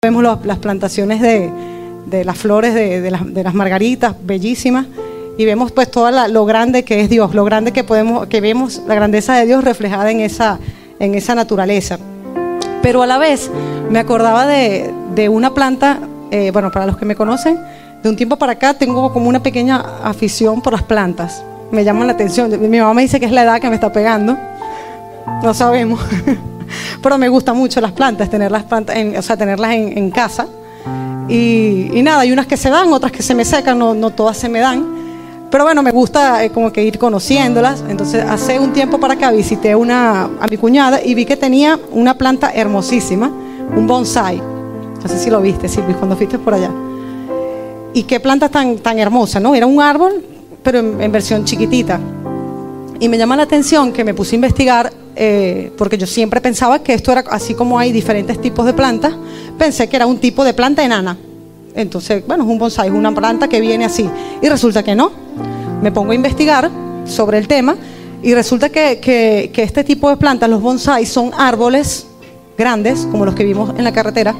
Vemos las plantaciones de, de las flores de, de las margaritas, bellísimas, y vemos pues todo lo grande que es Dios, lo grande que podemos, que vemos la grandeza de Dios reflejada en esa, en esa naturaleza. Pero a la vez me acordaba de, de una planta, eh, bueno, para los que me conocen, de un tiempo para acá tengo como una pequeña afición por las plantas. Me llaman la atención. Mi mamá me dice que es la edad que me está pegando. No sabemos. Pero me gustan mucho las plantas, tener las plantas, en- o sea, tenerlas en, casa. Y, nada, hay unas que se dan, otras que se me secan, no, no todas se me dan. Pero bueno, me gusta eh, como que ir conociéndolas. Entonces, hace un tiempo para acá visité una, a mi cuñada y vi que tenía una planta hermosísima, un bonsai. No sé si lo viste, Silvi, cuando fuiste por allá. Y qué planta tan, tan hermosa, ¿no? Era un árbol, pero en, en versión chiquitita. Y me llama la atención que me puse a investigar, eh, porque yo siempre pensaba que esto era así como hay diferentes tipos de plantas, pensé que era un tipo de planta enana. Entonces, bueno, es un bonsai, es una planta que viene así. Y resulta que no. Me pongo a investigar sobre el tema y resulta que, este tipo de plantas, los bonsai, son árboles grandes, como los que vimos en la carretera,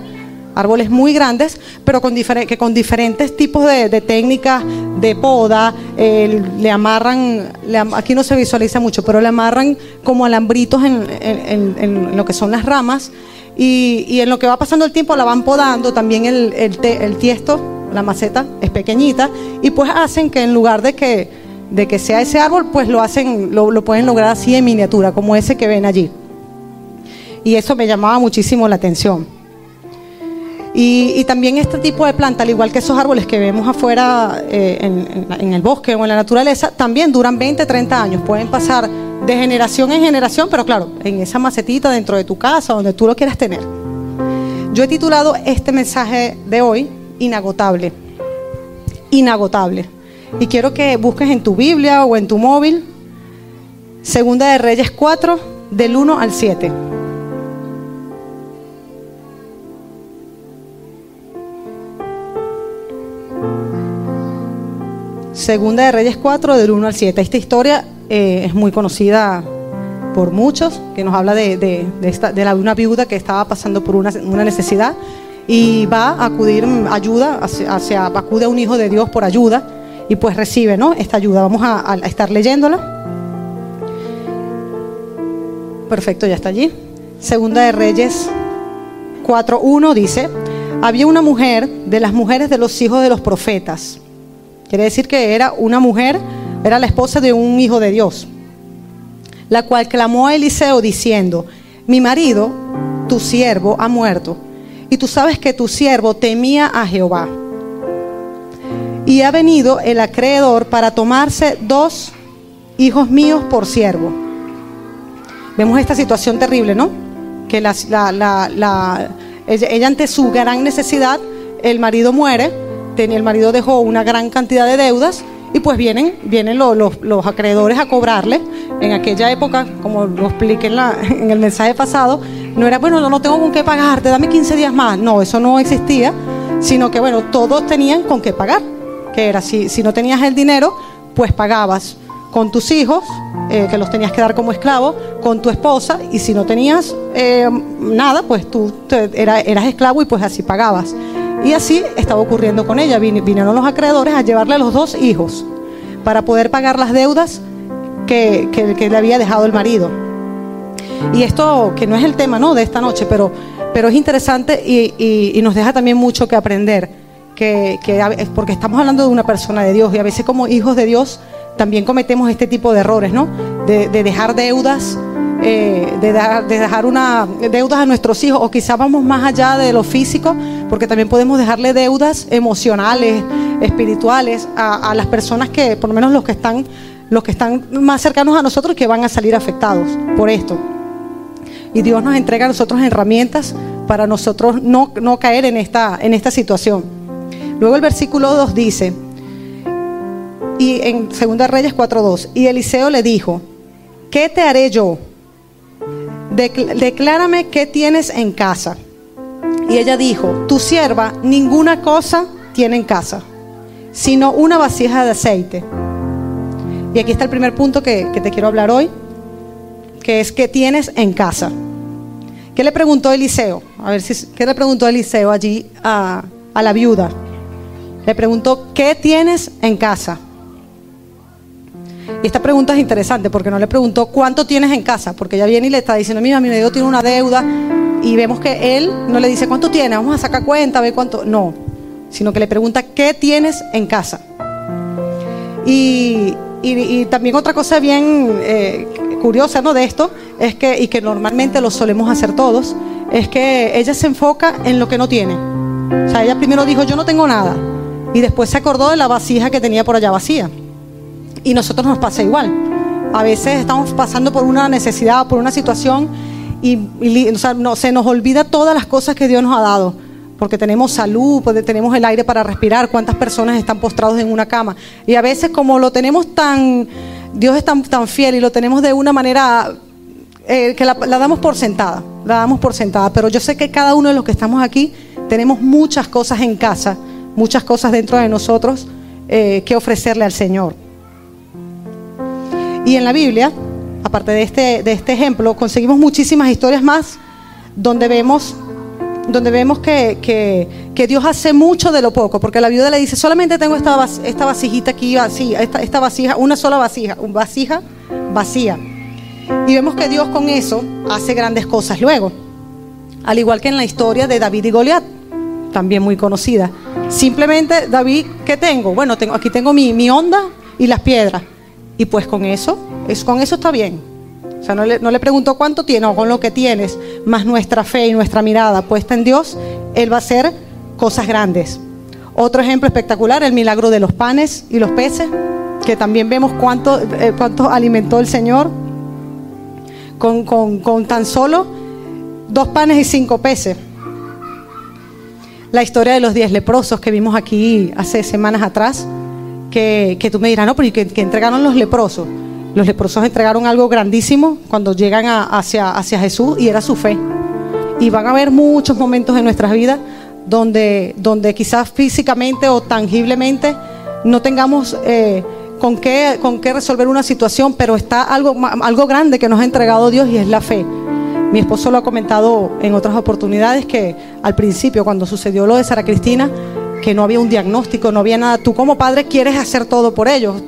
árboles muy grandes, pero con que con diferentes tipos de, de técnicas de poda, le amarran, aquí no se visualiza mucho, pero le amarran como alambritos en, en- lo que son las ramas y, y en lo que va pasando el tiempo la van podando, también el, el el tiesto, la maceta es pequeñita y pues hacen que en lugar de que, de que sea ese árbol, pues lo hacen, lo, lo pueden lograr así en miniatura, como ese que ven allí. Y eso me llamaba muchísimo la atención. Y, también este tipo de planta, al igual que esos árboles que vemos afuera eh, en, en el bosque o en la naturaleza, también duran 20, 30 años. Pueden pasar de generación en generación, pero claro, en esa macetita dentro de tu casa, donde tú lo quieras tener. Yo he titulado este mensaje de hoy, Inagotable. Inagotable. Y quiero que busques en tu Biblia o en tu móvil, Segunda de Reyes 4, del 1 al 7. Segunda de Reyes 4, del 1 al 7. Esta historia eh, es muy conocida por muchos, que nos habla de, de- esta- de una viuda que estaba pasando por una, una necesidad y va a acudir ayuda, hacia, hacia- acude a un hijo de Dios por ayuda y pues recibe ¿no? esta ayuda. Vamos a, a estar leyéndola. Perfecto, ya está allí. Segunda de Reyes 4.1 dice, había una mujer de las mujeres de los hijos de los profetas. Quiere decir que era una mujer, era la esposa de un hijo de Dios, la cual clamó a Eliseo diciendo, mi marido, tu siervo, ha muerto, y tú sabes que tu siervo temía a Jehová. Y ha venido el acreedor para tomarse dos hijos míos por siervo. Vemos esta situación terrible, ¿no? Que la- la- la- la- ella, ella ante su gran necesidad, el marido muere, tenía, el marido dejó una gran cantidad de deudas y pues vienen, vienen lo- los, acreedores a cobrarle. En aquella época, como lo expliqué en, el mensaje pasado, no era, bueno, no, tengo con qué pagarte, dame 15 días más. No, eso no existía, sino que, bueno, todos tenían con qué pagar. Que era, si, si no tenías el dinero, pues pagabas con tus hijos, eh, que los tenías que dar como esclavos, con tu esposa, y si no tenías eh, nada, pues tú eras esclavo y pues así pagabas. Y así estaba ocurriendo con ella. Vin- Vinieron los acreedores a llevarle a los dos hijos para poder pagar las deudas que, que- le había dejado el marido. Y esto, que no es el tema ¿no? de esta noche, pero, pero es interesante y, y- nos deja también mucho que aprender, que, que porque estamos hablando de una persona de Dios y a veces como hijos de Dios también cometemos este tipo de errores, ¿no? De dejar deudas, eh, de, dejar una, deudas a nuestros hijos o quizás vamos más allá de lo físico, porque también podemos dejarle deudas emocionales, espirituales a, a las personas que, por lo menos los que están, los que están más cercanos a nosotros, que van a salir afectados por esto. Y Dios nos entrega a nosotros herramientas para nosotros no, no caer en esta, en esta situación. Luego el versículo 2 dice, y en 2 Reyes 4.2, y Eliseo le dijo, ¿qué te haré yo? Decl- declárame qué tienes en casa. Y ella dijo, tu sierva ninguna cosa tiene en casa, sino una vasija de aceite. Y aquí está el primer punto que, te quiero hablar hoy, que es que tienes en casa. ¿Qué le preguntó Eliseo? A ver si, ¿qué le preguntó Eliseo allí a la viuda? Le preguntó, ¿qué tienes en casa? Y esta pregunta es interesante porque no le preguntó cuánto tienes en casa, porque ella viene y le está diciendo, mira, mi marido tiene una deuda y vemos que él no le dice cuánto tiene, vamos a sacar cuenta, a ver cuánto. No, sino que le pregunta, ¿qué tienes en casa? Y, también otra cosa bien eh, curiosa ¿no? de esto es que, y que normalmente lo solemos hacer todos, es que ella se enfoca en lo que no tiene. O sea, ella primero dijo, yo no tengo nada. Y después se acordó de la vasija que tenía por allá vacía. Y nosotros nos pasa igual. A veces estamos pasando por una necesidad, por una situación y, no, se nos olvida todas las cosas que Dios nos ha dado. Porque tenemos salud, tenemos el aire para respirar, cuántas personas están postrados en una cama. Y a veces como lo tenemos tan, Dios es tan, tan fiel y lo tenemos de una manera eh, que la, damos por sentada, la damos por sentada. Pero yo sé que cada uno de los que estamos aquí tenemos muchas cosas en casa, muchas cosas dentro de nosotros eh, que ofrecerle al Señor. Y en la Biblia, aparte de este, de este ejemplo, conseguimos muchísimas historias más donde vemos, donde vemos que, Dios hace mucho de lo poco, porque la viuda le dice, solamente tengo esta, esta vasijita aquí, así, esta, esta vasija, una sola vasija, una vasija vacía. Y vemos que Dios con eso hace grandes cosas luego. Al igual que en la historia de David y Goliat, también muy conocida. Simplemente, David, ¿qué tengo? Bueno, tengo, aquí tengo mi, mi onda y las piedras. Y pues con eso, es, con eso está bien. O sea, no le, pregunto cuánto tiene o con lo que tienes, más nuestra fe y nuestra mirada puesta en Dios, Él va a hacer cosas grandes. Otro ejemplo espectacular, el milagro de los panes y los peces, que también vemos cuánto, eh, alimentó el Señor con, con tan solo dos panes y cinco peces. La historia de los diez leprosos que vimos aquí hace semanas atrás que, tú me dirás, no, pero ¿y que, entregaron los leprosos? Los leprosos entregaron algo grandísimo cuando llegan hacia, hacia Jesús y era su fe. Y van a haber muchos momentos en nuestras vidas donde, donde quizás físicamente o tangiblemente no tengamos eh, con, qué, con qué resolver una situación, pero está algo, algo grande que nos ha entregado Dios y es la fe. Mi esposo lo ha comentado en otras oportunidades que al principio, cuando sucedió lo de Sara Cristina, que no había un diagnóstico, no había nada. Tú como padre quieres hacer todo por ellos,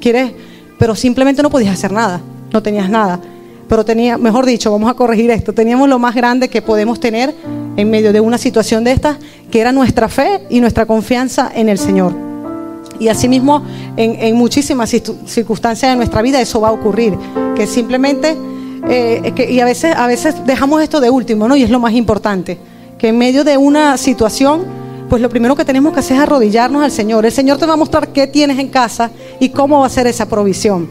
quieres, pero simplemente no podías hacer nada, no tenías nada. Pero tenía, mejor dicho, vamos a corregir esto, teníamos lo más grande que podemos tener en medio de una situación de estas, que era nuestra fe y nuestra confianza en el Señor. Y asimismo, en, muchísimas circunstancias de nuestra vida eso va a ocurrir, que simplemente, eh, y a veces, a veces dejamos esto de último, ¿no? Y es lo más importante, que en medio de una situación pues lo primero que tenemos que hacer es arrodillarnos al Señor. El Señor te va a mostrar qué tienes en casa y cómo va a ser esa provisión.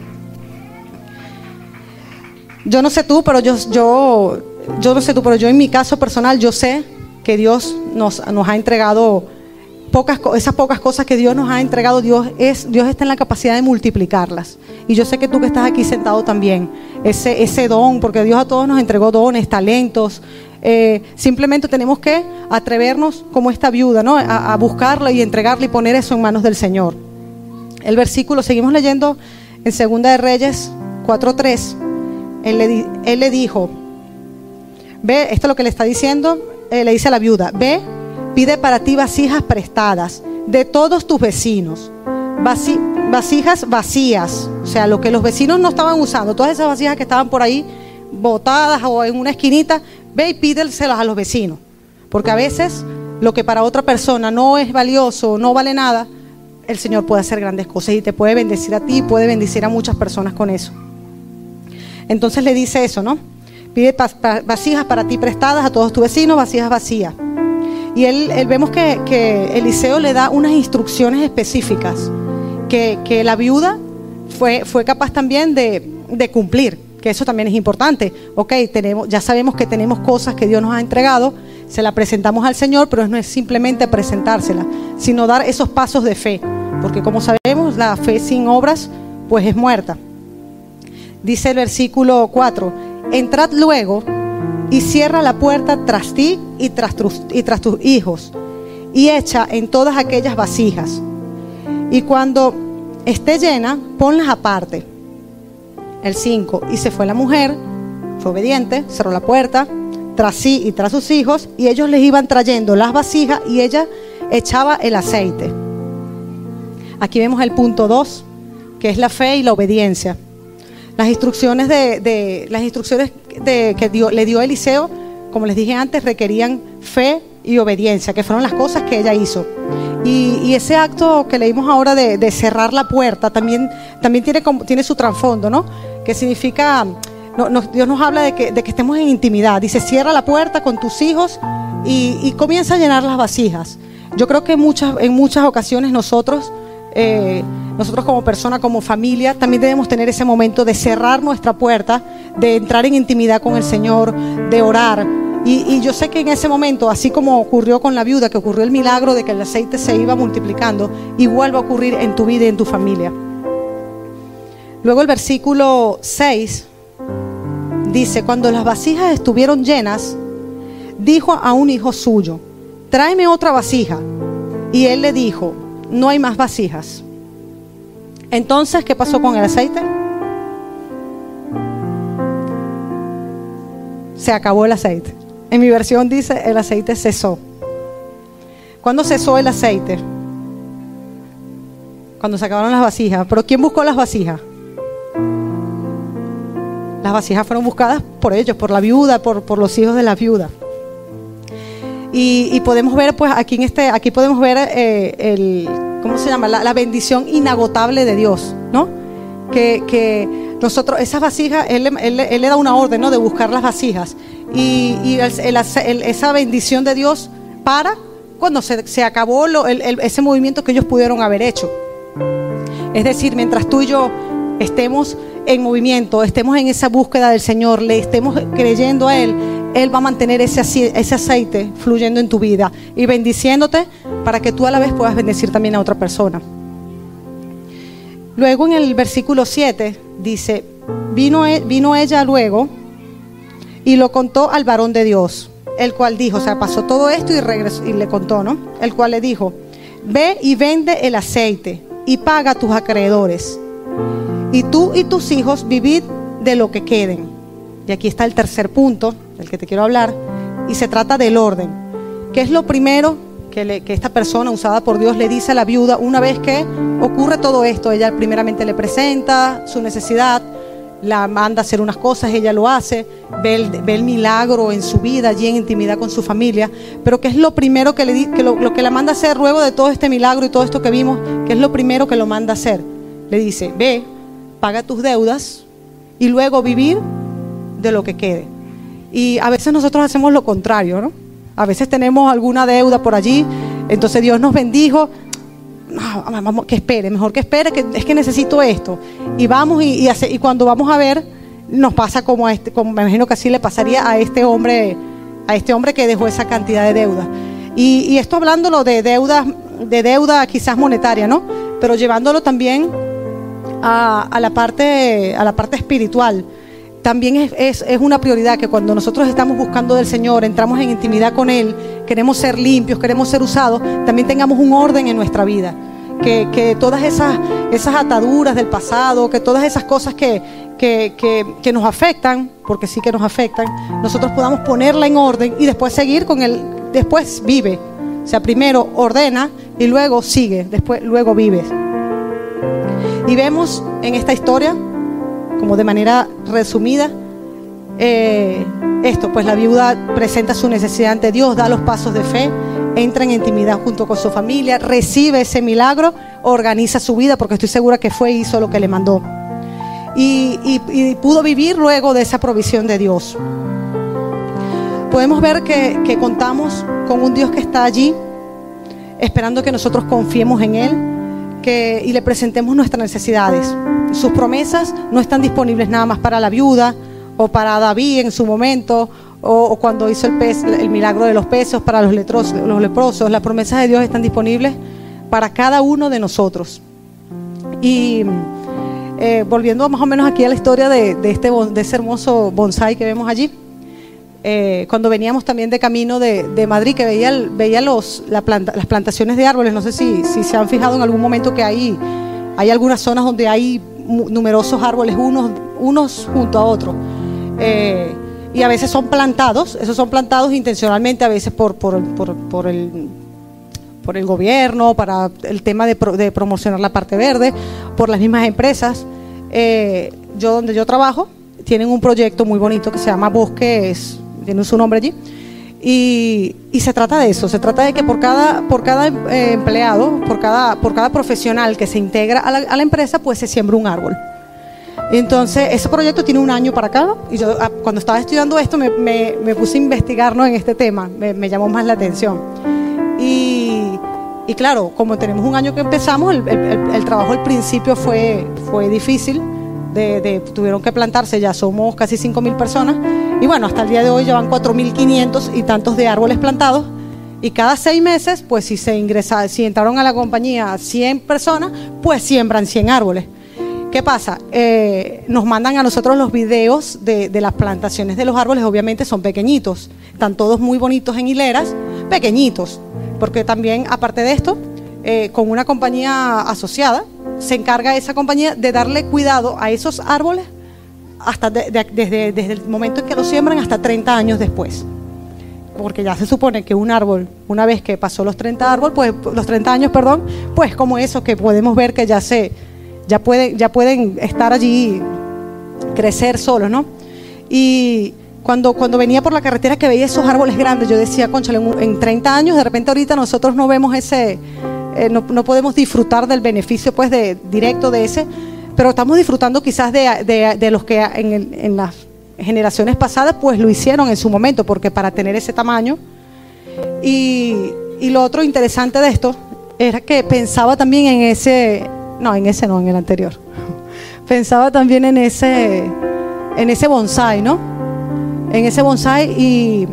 Yo no sé tú, pero yo, yo, yo no sé tú, pero yo en mi caso personal, yo sé que Dios nos, nos ha entregado esas pocas cosas que Dios nos ha entregado, Dios, es, Dios está en la capacidad de multiplicarlas. Y yo sé que tú que estás aquí sentado también, ese, ese don, porque Dios a todos nos entregó dones, talentos, eh, simplemente tenemos que atrevernos como esta viuda, ¿no? A, buscarla y entregarla y poner eso en manos del Señor. El versículo, seguimos leyendo en Segunda de Reyes 4.3. Él le, él le dijo, ve, esto es lo que le está diciendo, eh, le dice a la viuda, ve, pide para ti vasijas prestadas de todos tus vecinos, vasijas vacías, o sea, lo que los vecinos no estaban usando, todas esas vasijas que estaban por ahí botadas o en una esquinita, Ve y pídelselas a los vecinos. Porque a veces lo que para otra persona no es valioso, no vale nada, el Señor puede hacer grandes cosas y te puede bendecir a ti, puede bendecir a muchas personas con eso. Entonces le dice eso, ¿no? Pide vasijas para ti prestadas a todos tus vecinos, vasijas vacías. Y él, vemos que, Eliseo le da unas instrucciones específicas que, la viuda fue, fue capaz también de, cumplir que eso también es importante. Ok, tenemos, ya sabemos que tenemos cosas que Dios nos ha entregado, se la presentamos al Señor, pero no es simplemente presentársela, sino dar esos pasos de fe, porque como sabemos, la fe sin obras, pues es muerta. Dice el versículo 4, entrad luego y cierra la puerta tras ti y tras, y tras tus hijos, y echa en todas aquellas vasijas. Y cuando esté llena, ponlas aparte el 5. Y se fue la mujer, fue obediente, cerró la puerta, tras sí y tras sus hijos, y ellos les iban trayendo las vasijas y ella echaba el aceite. Aquí vemos el punto 2, que es la fe y la obediencia. Las instrucciones, de, las instrucciones de, que le dio Eliseo, como les dije antes, requerían fe y obediencia, que fueron las cosas que ella hizo. Y, ese acto que leímos ahora de, cerrar la puerta también, también tiene, tiene su trasfondo, ¿no? Que significa, Dios nos habla de que, de que, estemos en intimidad. Dice, cierra la puerta con tus hijos y, comienza a llenar las vasijas. Yo creo que muchas, en muchas ocasiones nosotros eh, nosotros como persona, como familia, también debemos tener ese momento de cerrar nuestra puerta, de entrar en intimidad con el Señor, de orar. Y, yo sé que en ese momento, así como ocurrió con la viuda, que ocurrió el milagro de que el aceite se iba multiplicando, igual va a ocurrir en tu vida y en tu familia. Luego el versículo 6 dice, cuando las vasijas estuvieron llenas, dijo a un hijo suyo, tráeme otra vasija. Y él le dijo, no hay más vasijas. Entonces, ¿qué pasó con el aceite? Se acabó el aceite. En mi versión dice, el aceite cesó. ¿Cuándo cesó el aceite? Cuando se acabaron las vasijas. ¿Pero quién buscó las vasijas? Las vasijas fueron buscadas por ellos, por la viuda, por, los hijos de la viuda. Y, podemos ver, pues aquí en este, aquí podemos ver eh, el, ¿cómo se llama? La, bendición inagotable de Dios, ¿no? Que, nosotros, esas vasijas, él, le da una orden, ¿no? De buscar las vasijas. Y, esa bendición de Dios para cuando se, acabó ese movimiento que ellos pudieron haber hecho. Es decir, mientras tú y yo estemos en movimiento, estemos en esa búsqueda del Señor, le estemos creyendo a Él, Él va a mantener ese, aceite fluyendo en tu vida y bendiciéndote para que tú a la vez puedas bendecir también a otra persona. Luego en el versículo 7 dice, vino, e, vino ella luego y lo contó al varón de Dios, el cual dijo, o sea, pasó todo esto y, regresó, y le contó, ¿no? El cual le dijo, ve y vende el aceite y paga a tus acreedores y tú y tus hijos vivid de lo que queden. Y aquí está el tercer punto del que te quiero hablar. Y se trata del orden. ¿Qué es lo primero que, esta persona usada por Dios le dice a la viuda una vez que ocurre todo esto? Ella primeramente le presenta su necesidad, la manda a hacer unas cosas, ella lo hace, ve el, milagro en su vida, allí en intimidad con su familia. Pero ¿qué es lo primero que, le, que lo, lo que la manda a hacer luego de todo este milagro y todo esto que vimos? ¿Qué es lo primero que lo manda a hacer? Le dice, ve, paga tus deudas y luego vivir de lo que quede. Y a veces nosotros hacemos lo contrario, ¿no? A veces tenemos alguna deuda por allí, entonces Dios nos bendijo, vamos, que espere, mejor que espere, que es que necesito esto. Y vamos y, y, cuando vamos a ver, nos pasa como a este, como me imagino que así le pasaría a este hombre, a este hombre que dejó esa cantidad de deuda. Y, y esto hablándolo de deuda, de deuda quizás monetaria, ¿no? Pero llevándolo también a, la, parte, a la parte espiritual, también es, es, una prioridad que cuando nosotros estamos buscando del Señor, entramos en intimidad con Él, queremos ser limpios, queremos ser usados, también tengamos un orden en nuestra vida. Que, que todas esas, esas ataduras del pasado, que todas esas cosas que, que, que, nos afectan, porque sí que nos afectan, nosotros podamos ponerla en orden y después seguir con Él, después vive. O sea, primero ordena y luego sigue, después luego vive. Y vemos en esta historia, como de manera resumida, eh, esto, pues la viuda presenta su necesidad ante Dios, da los pasos de fe, entra en intimidad junto con su familia, recibe ese milagro, organiza su vida, porque estoy segura que fue y hizo lo que le mandó. Y, pudo vivir luego de esa provisión de Dios. Podemos ver que, que contamos con un Dios que está allí, esperando que nosotros confiemos en Él y le presentemos nuestras necesidades. Sus promesas no están disponibles nada más para la viuda o para David en su momento o, cuando hizo el, el milagro de los pesos para los, leprosos. Las promesas de Dios están disponibles para cada uno de nosotros. Y eh, volviendo más o menos aquí a la historia de, este, ese hermoso bonsai que vemos allí. Eh, cuando veníamos también de camino de, Madrid, que veía, veía las plantaciones de árboles, no sé si, si, se han fijado en algún momento que hay, hay algunas zonas donde hay numerosos árboles, unos, unos junto a otros. Eh, y a veces son plantados, esos son plantados intencionalmente, a veces por, por, por, el, por el gobierno, para el tema de, de, promocionar la parte verde, por las mismas empresas. Eh, yo donde yo trabajo, tienen un proyecto muy bonito que se llama Bosque, es, tiene su nombre allí, y, y, se trata de eso, se trata de que por cada, por cada eh, empleado, por cada, por cada profesional que se integra a la, a la empresa, pues se siembra un árbol. Entonces, ese proyecto tiene un año para acá y yo ah, cuando estaba estudiando esto me, me, puse a investigar en este tema, me, llamó más la atención. Y, y, claro, como tenemos un año que empezamos, el, el, trabajo al principio fue, fue difícil, de, tuvieron que plantarse, ya somos casi 5.000 personas y bueno, hasta el día de hoy llevan 4.500 y tantos de árboles plantados. Y cada seis meses, pues si se ingresa, si entraron a la compañía 100 personas, pues siembran 100 árboles. ¿Qué pasa? Eh, nos mandan a nosotros los videos de, las plantaciones de los árboles, obviamente son pequeñitos, están todos muy bonitos en hileras, pequeñitos, porque también, aparte de esto, eh, con una compañía asociada, se encarga esa compañía de darle cuidado a esos árboles hasta desde, desde el momento en que los siembran hasta 30 años después porque ya se supone que un árbol, una vez que pasó los 30 árboles, pues los 30 años, perdón, pues como eso que podemos ver que ya se ya, ya pueden estar allí, crecer solos, ¿no? Y cuando, cuando venía por la carretera que veía esos árboles grandes, yo decía, concha, en, 30 años, de repente ahorita nosotros no vemos ese, eh, no, podemos disfrutar del beneficio pues de, directo de ese, pero estamos disfrutando quizás de, los que en, en, las generaciones pasadas pues lo hicieron en su momento, porque para tener ese tamaño. Y, y lo otro interesante de esto era que pensaba también en ese, no, en ese no, en el anterior. Pensaba también en ese, en ese bonsai, ¿no? En ese bonsai y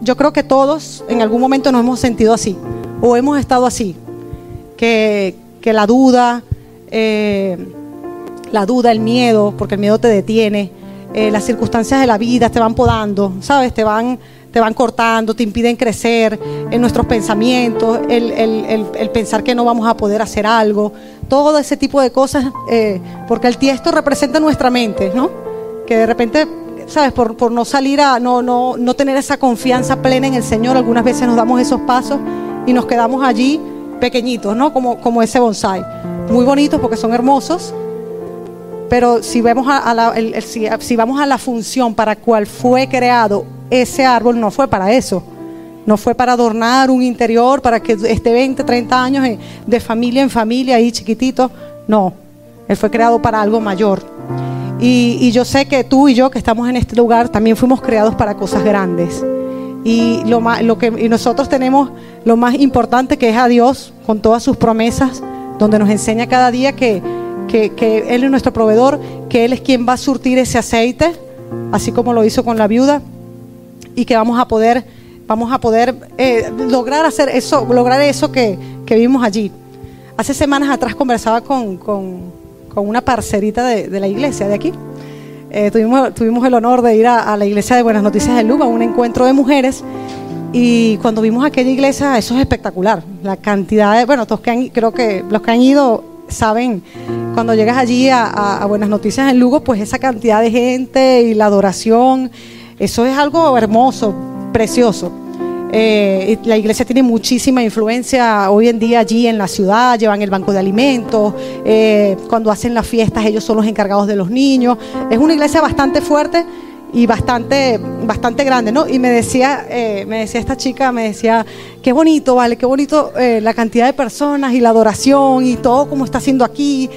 yo creo que todos en algún momento nos hemos sentido así o hemos estado así, que, la duda, eh, la duda, el miedo, porque el miedo te detiene, eh, las circunstancias de la vida te van podando, ¿sabes? Te van te van cortando, te impiden crecer en nuestros pensamientos, el, pensar que no vamos a poder hacer algo, todo ese tipo de cosas, eh, porque el tiesto representa nuestra mente, ¿no? Que de repente, ¿sabes? Por, por no salir a, no, no, no tener esa confianza plena en el Señor, algunas veces nos damos esos pasos y nos quedamos allí pequeñitos, ¿no? Como, como ese bonsai. Muy bonitos porque son hermosos, pero si, vemos a, la, si, vamos a la función para cual fue creado ese árbol, no fue para eso. No fue para adornar un interior, para que esté 20, 30 años de familia en familia, ahí chiquitito. No, él fue creado para algo mayor. Y, yo sé que tú y yo que estamos en este lugar también fuimos creados para cosas grandes. Y, lo, lo que, y nosotros tenemos lo más importante que es a Dios con todas sus promesas, donde nos enseña cada día que que, Él es nuestro proveedor, que Él es quien va a surtir ese aceite, así como lo hizo con la viuda, y que vamos a poder, vamos a poder eh, lograr hacer eso, lograr eso que, vimos allí. Hace semanas atrás conversaba con, una parcerita de, la iglesia de aquí. Eh, tuvimos, tuvimos el honor de ir a, la iglesia de Buenas Noticias de Luba, a un encuentro de mujeres. Y cuando vimos aquella iglesia, eso es espectacular. La cantidad de, bueno, todos que creo que los que han ido saben, cuando llegas allí a, Buenas Noticias en Lugo, pues esa cantidad de gente y la adoración, eso es algo hermoso, precioso. Eh, la iglesia tiene muchísima influencia hoy en día allí en la ciudad, llevan el banco de alimentos, eh, cuando hacen las fiestas ellos son los encargados de los niños. Es una iglesia bastante fuerte y bastante, bastante grande, ¿no? Y me decía, eh, me decía esta chica, me decía, qué bonito, vale, qué bonito la cantidad de personas y la adoración y todo como está haciendo aquí.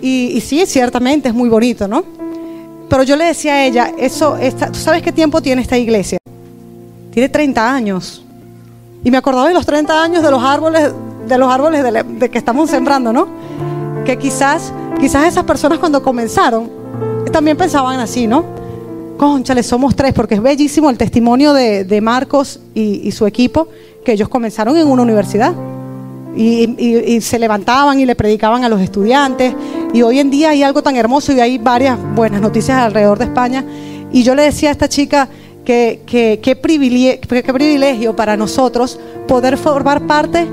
Y, sí, ciertamente es muy bonito, ¿no? Pero yo le decía a ella, eso, ¿tú sabes qué tiempo tiene esta iglesia? Tiene 30 años. Y me acordaba de los 30 años de los árboles, de los árboles de, de que estamos sembrando, ¿no? Que quizás, quizás esas personas cuando comenzaron también pensaban así, ¿no? conchale, somos tres, porque es bellísimo el testimonio de, Marcos y, su equipo, que ellos comenzaron en una universidad. Y, se levantaban y le predicaban a los estudiantes. Y hoy en día hay algo tan hermoso y hay varias buenas noticias alrededor de España. Y yo le decía a esta chica que qué privilegio, para nosotros poder formar parte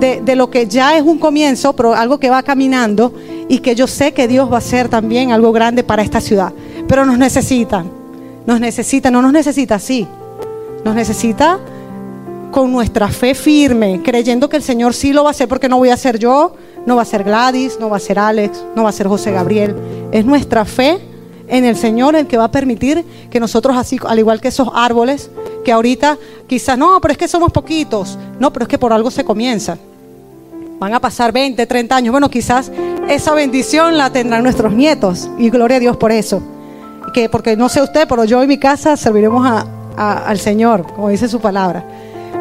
de, de, lo que ya es un comienzo, pero algo que va caminando y que yo sé que Dios va a hacer también algo grande para esta ciudad. Pero nos necesitan nos necesita, no nos necesita así, nos necesita con nuestra fe firme, creyendo que el Señor sí lo va a hacer, porque no voy a ser yo, no va a ser Gladys, no va a ser Alex, no va a ser José Gabriel. Es nuestra fe en el Señor el que va a permitir que nosotros, así, al igual que esos árboles, que ahorita quizás, no, pero es que somos poquitos. No, pero es que por algo se comienza. Van a pasar 20, 30 años. Bueno, quizás esa bendición la tendrán nuestros nietos. Y gloria a Dios por eso. Que, porque no sé usted, pero yo y mi casa serviremos al Señor, como dice su palabra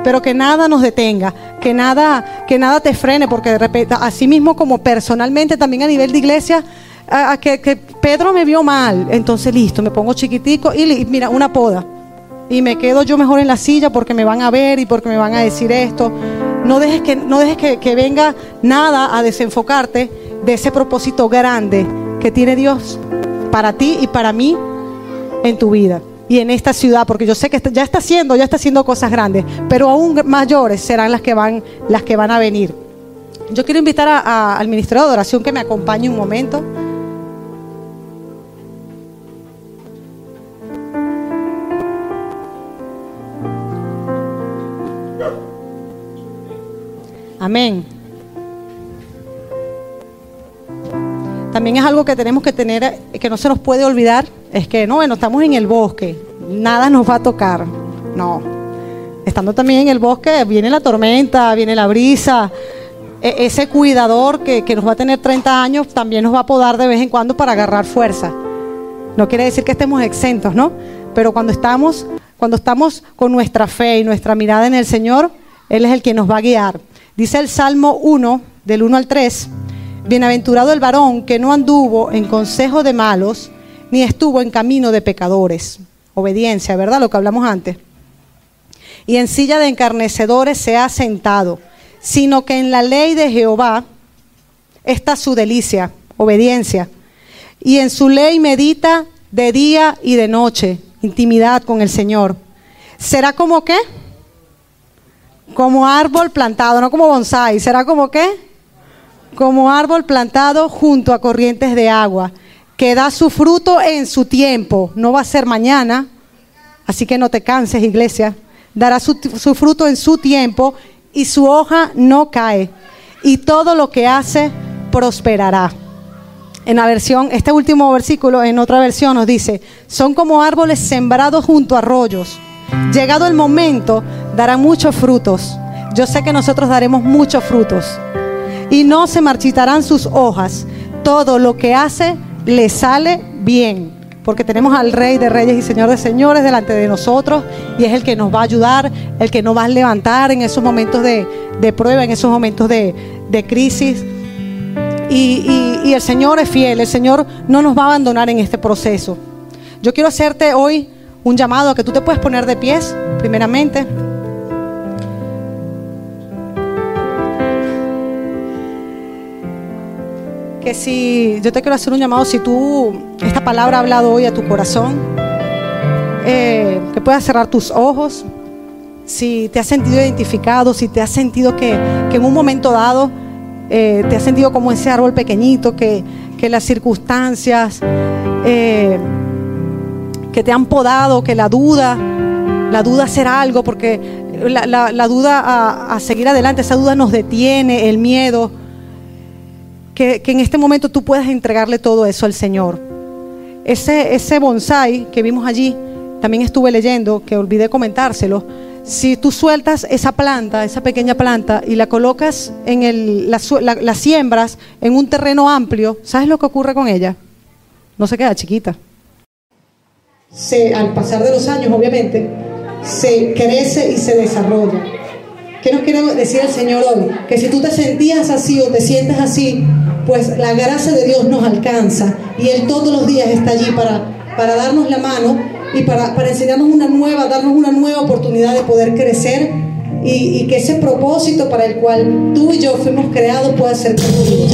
pero que nada nos detenga, que nada, que nada te frene, porque de repente, así mismo como personalmente, también a nivel de iglesia, a, que, Pedro me vio mal, entonces listo, me pongo chiquitico y mira, una poda. Y me quedo yo mejor en la silla porque me van a ver y porque me van a decir esto. No dejes que, no dejes que, que venga nada a desenfocarte de ese propósito grande que tiene Dios para ti y para mí en tu vida y en esta ciudad, porque yo sé que ya está haciendo, ya está haciendo cosas grandes, pero aún mayores serán las que van, las que van a venir. Yo quiero invitar al Ministerio de Adoración que me acompañe un momento. Amén. También es algo que tenemos que tener, que no se nos puede olvidar, es que no, bueno, estamos en el bosque, nada nos va a tocar. No. Estando también en el bosque, viene la tormenta, viene la brisa. E, ese cuidador que, que nos va a tener 30 años también nos va a podar de vez en cuando para agarrar fuerza. No quiere decir que estemos exentos, ¿no? Pero cuando estamos, cuando estamos con nuestra fe y nuestra mirada en el Señor, Él es el que nos va a guiar. Dice el Salmo 1, del 1 al 3. Bienaventurado el varón que no anduvo en consejo de malos, ni estuvo en camino de pecadores. Obediencia, ¿verdad? Lo que hablamos antes. Y en silla de encarnecedores se ha sentado, sino que en la ley de Jehová está su delicia, obediencia. Y en su ley medita de día y de noche, intimidad con el Señor. ¿Será como qué? Como árbol plantado, no como bonsai. ¿Será como qué? como árbol plantado junto a corrientes de agua, que da su fruto en su tiempo, no va a ser mañana, así que no te canses, iglesia, dará su, fruto en su tiempo y su hoja no cae, y todo lo que hace prosperará. En la versión, este último versículo, en otra versión nos dice, son como árboles sembrados junto a arroyos. Llegado el momento, darán muchos frutos. Yo sé que nosotros daremos muchos frutos y no se marchitarán sus hojas. Todo lo que hace le sale bien, porque tenemos al Rey de Reyes y Señor de Señores delante de nosotros y es el que nos va a ayudar, el que nos va a levantar en esos momentos de, prueba, en esos momentos de, crisis. Y, y el Señor es fiel, el Señor no nos va a abandonar en este proceso. Yo quiero hacerte hoy un llamado a que tú te puedes poner de pies, primeramente. Que si yo te quiero hacer un llamado, si tú, esta palabra ha hablado hoy a tu corazón, eh, que puedas cerrar tus ojos, si te has sentido identificado, si te has sentido que, en un momento dado eh, te has sentido como ese árbol pequeñito, que, las circunstancias eh, que te han podado, que la duda, la duda hacer algo, porque la, duda a, a seguir adelante, esa duda nos detiene, el miedo que, en este momento tú puedas entregarle todo eso al Señor. Ese, ese bonsai que vimos allí, también estuve leyendo, que olvidé comentárselo. Si tú sueltas esa planta, esa pequeña planta, y la colocas en el, la, siembras en un terreno amplio, ¿sabes lo que ocurre con ella? No se queda chiquita. Se, al pasar de los años, obviamente, se crece y se desarrolla. ¿Qué nos quiere decir el Señor hoy? Que si tú te sentías así o te sientes así, pues la gracia de Dios nos alcanza y Él todos los días está allí para, para darnos la mano y para, para enseñarnos una nueva, darnos una nueva oportunidad de poder crecer y, que ese propósito para el cual tú y yo fuimos creados pueda ser cumplido.